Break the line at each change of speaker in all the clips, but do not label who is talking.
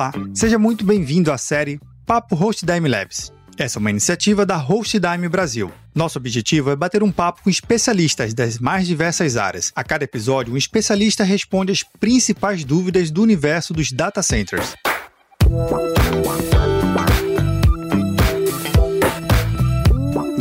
Olá, seja muito bem-vindo à série Papo HostDime Labs. Essa é uma iniciativa da HostDime Brasil. Nosso objetivo é bater um papo com especialistas das mais diversas áreas. A cada episódio, um especialista responde as principais dúvidas do universo dos data centers.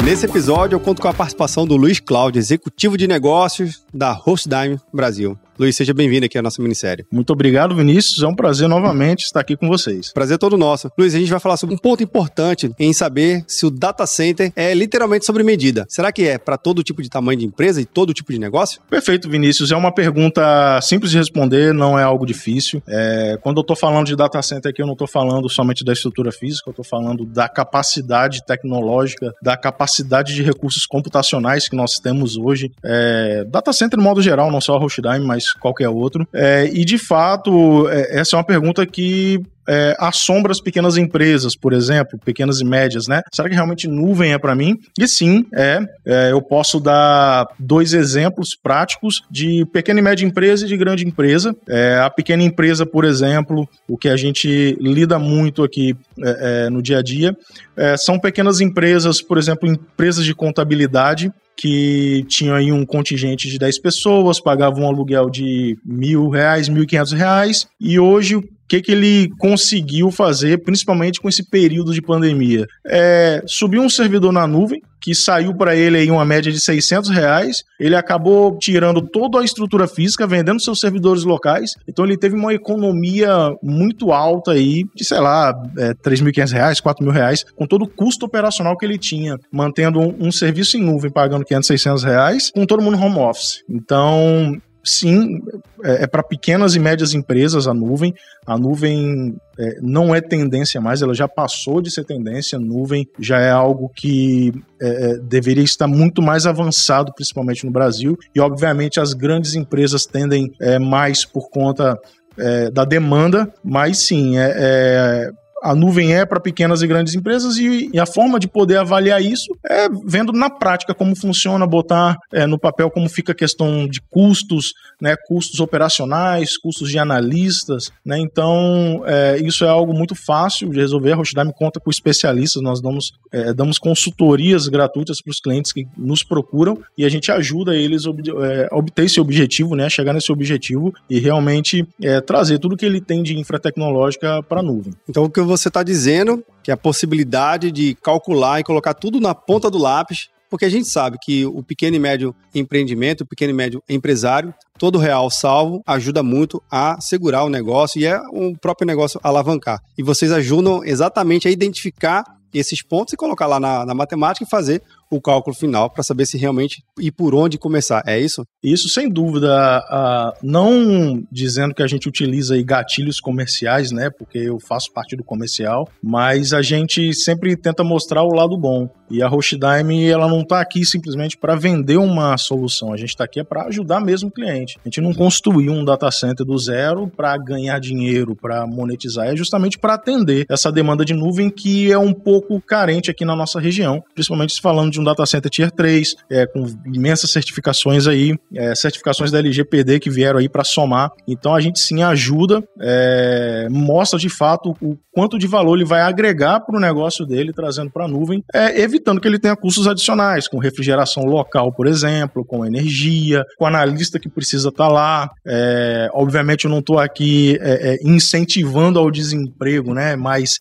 Nesse episódio, eu conto com a participação do Luiz Cláudio, executivo de negócios da HostDime Brasil. Luiz, seja bem-vindo aqui à nossa minissérie.
Muito obrigado, Vinícius. É um prazer novamente estar aqui com vocês.
Prazer todo nosso. Luiz, a gente vai falar sobre um ponto importante em saber se o data center é literalmente sobre medida. Será que é para todo tipo de tamanho de empresa e todo tipo de negócio?
Perfeito, Vinícius. É uma pergunta simples de responder, não é algo difícil. É, quando eu estou falando de data center aqui, eu não estou falando somente da estrutura física, eu estou falando da capacidade tecnológica, da capacidade de recursos computacionais que nós temos hoje. É, data center, no modo geral, não só a Hostdime, mas qualquer outro. É, e de fato, é, essa é uma pergunta que é, assombra as pequenas empresas, por exemplo, pequenas e médias, né? Será que realmente nuvem é para mim? E sim, é, é. Eu posso dar dois exemplos práticos de pequena e média empresa e de grande empresa. É, a pequena empresa, por exemplo, o que a gente lida muito aqui é, é, no dia a dia, é, são pequenas empresas, por exemplo, empresas de contabilidade que tinham aí um contingente de 10 pessoas, pagavam um aluguel de mil reais, mil e quinhentos reais, e hoje que, que ele conseguiu fazer, principalmente com esse período de pandemia? É, subiu um servidor na nuvem, que saiu para ele aí uma média de 600 reais. Ele acabou tirando toda a estrutura física, vendendo seus servidores locais. Então ele teve uma economia muito alta aí, de sei lá, é, 3.500 reais, 4.000 reais, com todo o custo operacional que ele tinha, mantendo um, um serviço em nuvem, pagando 500, 600 reais, com todo mundo home office. Então sim, é, é para pequenas e médias empresas a nuvem. A nuvem é, não é tendência mais, ela já passou de ser tendência. A nuvem já é algo que é, é, deveria estar muito mais avançado, principalmente no Brasil. E, obviamente, as grandes empresas tendem é, mais por conta é, da demanda, mas sim, é, é a nuvem é para pequenas e grandes empresas e, e, a forma de poder avaliar isso é vendo na prática como funciona, botar é, no papel como fica a questão de custos, né, custos operacionais, custos de analistas, né, então é, isso é algo muito fácil de resolver, a Rochdime conta com especialistas, nós damos, é, damos consultorias gratuitas para os clientes que nos procuram e a gente ajuda eles a é, obter esse objetivo, né, chegar nesse objetivo e realmente é, trazer tudo que ele tem de infra tecnológica para a nuvem.
Então o que você está dizendo, que a possibilidade de calcular e colocar tudo na ponta do lápis, porque a gente sabe que o pequeno e médio empreendimento, o pequeno e médio empresário, todo real salvo ajuda muito a segurar o negócio e é o próprio negócio alavancar. E vocês ajudam exatamente a identificar esses pontos e colocar lá na, na matemática e fazer o cálculo final para saber se realmente e por onde começar. É isso?
Isso, sem dúvida. Uh, não dizendo que a gente utiliza gatilhos comerciais, né? Porque eu faço parte do comercial, mas a gente sempre tenta mostrar o lado bom. E a Rochdime, ela não está aqui simplesmente para vender uma solução. A gente está aqui é para ajudar mesmo o cliente. A gente não construiu um data center do zero para ganhar dinheiro, para monetizar. É justamente para atender essa demanda de nuvem que é um pouco carente aqui na nossa região, principalmente falando de um data center Tier 3, é, com imensas certificações aí, é, certificações da LGPD que vieram aí para somar. Então a gente sim ajuda, é, mostra de fato o quanto de valor ele vai agregar para o negócio dele, trazendo para a nuvem, é, evitando que ele tenha custos adicionais, com refrigeração local, por exemplo, com energia, com analista que precisa estar tá lá. É, obviamente eu não estou aqui é, é, incentivando ao desemprego, né? Mas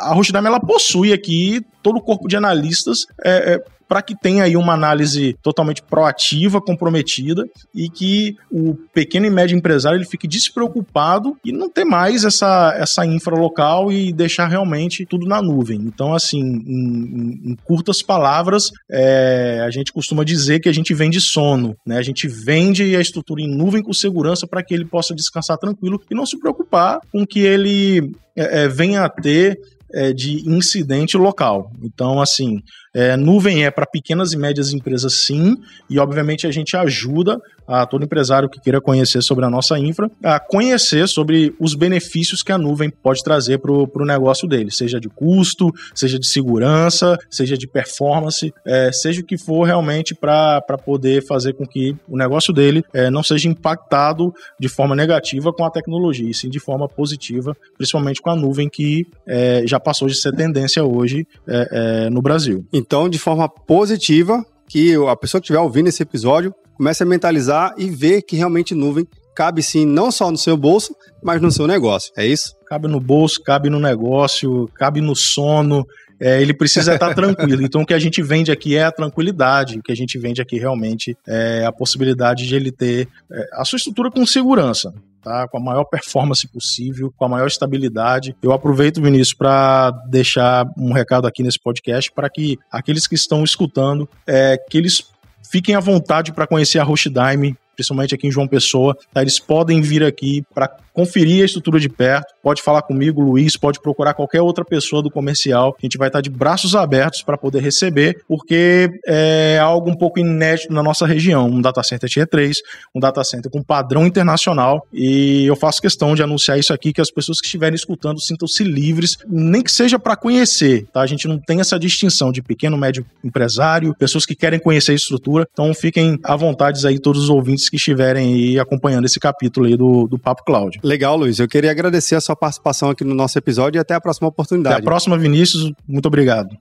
a Rochdime ela possui aqui todo o corpo de analistas é, é, para que tenha aí uma análise totalmente proativa, comprometida e que o pequeno e médio empresário ele fique despreocupado e não ter mais essa, essa infra local e deixar realmente tudo na nuvem. Então, assim, em, em curtas palavras, é, a gente costuma dizer que a gente vende sono, né? A gente vende a estrutura em nuvem com segurança para que ele possa descansar tranquilo e não se preocupar com que ele é, é venha a ter é, de incidente local. Então, assim, É, nuvem é para pequenas e médias empresas, sim, e obviamente a gente ajuda a todo empresário que queira conhecer sobre a nossa infra a conhecer sobre os benefícios que a nuvem pode trazer para o negócio dele, seja de custo, seja de segurança, seja de performance, é, seja o que for realmente para poder fazer com que o negócio dele é, não seja impactado de forma negativa com a tecnologia, e sim de forma positiva, principalmente com a nuvem que é, já passou de ser tendência hoje é, é, no Brasil.
Então, de forma positiva, que a pessoa que estiver ouvindo esse episódio comece a mentalizar e ver que realmente nuvem cabe sim não só no seu bolso, mas no seu negócio. É isso?
Cabe no bolso, cabe no negócio, cabe no sono. É, ele precisa estar tranquilo. Então, o que a gente vende aqui é a tranquilidade. O que a gente vende aqui realmente é a possibilidade de ele ter é, a sua estrutura com segurança. Tá, com a maior performance possível, com a maior estabilidade. Eu aproveito, Vinícius, para deixar um recado aqui nesse podcast para que aqueles que estão escutando, é, que eles fiquem à vontade para conhecer a Hostdime, principalmente aqui em João Pessoa. Tá? Eles podem vir aqui para conferir a estrutura de perto. Pode falar comigo, Luiz, pode procurar qualquer outra pessoa do comercial. A gente vai estar de braços abertos para poder receber, porque é algo um pouco inédito na nossa região. Um data center Tier 3, um data center com padrão internacional. E eu faço questão de anunciar isso aqui, que as pessoas que estiverem escutando sintam-se livres, nem que seja para conhecer. Tá? A gente não tem essa distinção de pequeno, médio empresário, pessoas que querem conhecer a estrutura. Então fiquem à vontade aí todos os ouvintes que estiverem aí acompanhando esse capítulo aí do, do Papo Cloud.
Legal, Luiz. Eu queria agradecer a sua participação aqui no nosso episódio e até a próxima oportunidade.
Até a próxima, Vinícius. Muito obrigado.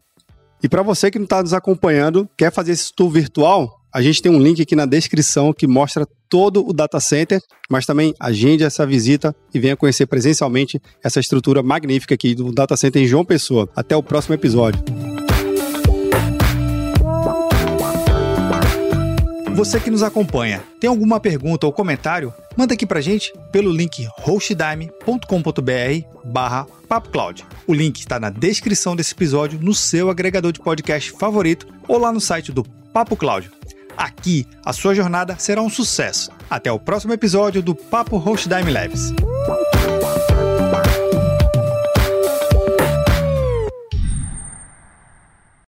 E para você que não está nos acompanhando, quer fazer esse tour virtual? A gente tem um link aqui na descrição que mostra todo o data center, mas também agende essa visita e venha conhecer presencialmente essa estrutura magnífica aqui do data center em João Pessoa. Até o próximo episódio. Você que nos acompanha, tem alguma pergunta ou comentário? Manda aqui pra gente pelo link hostdime.com.br barra papocloud. O link está na descrição desse episódio, no seu agregador de podcast favorito ou lá no site do Papo Cloud. Aqui, a sua jornada será um sucesso. Até o próximo episódio do Papo Hostdime Labs.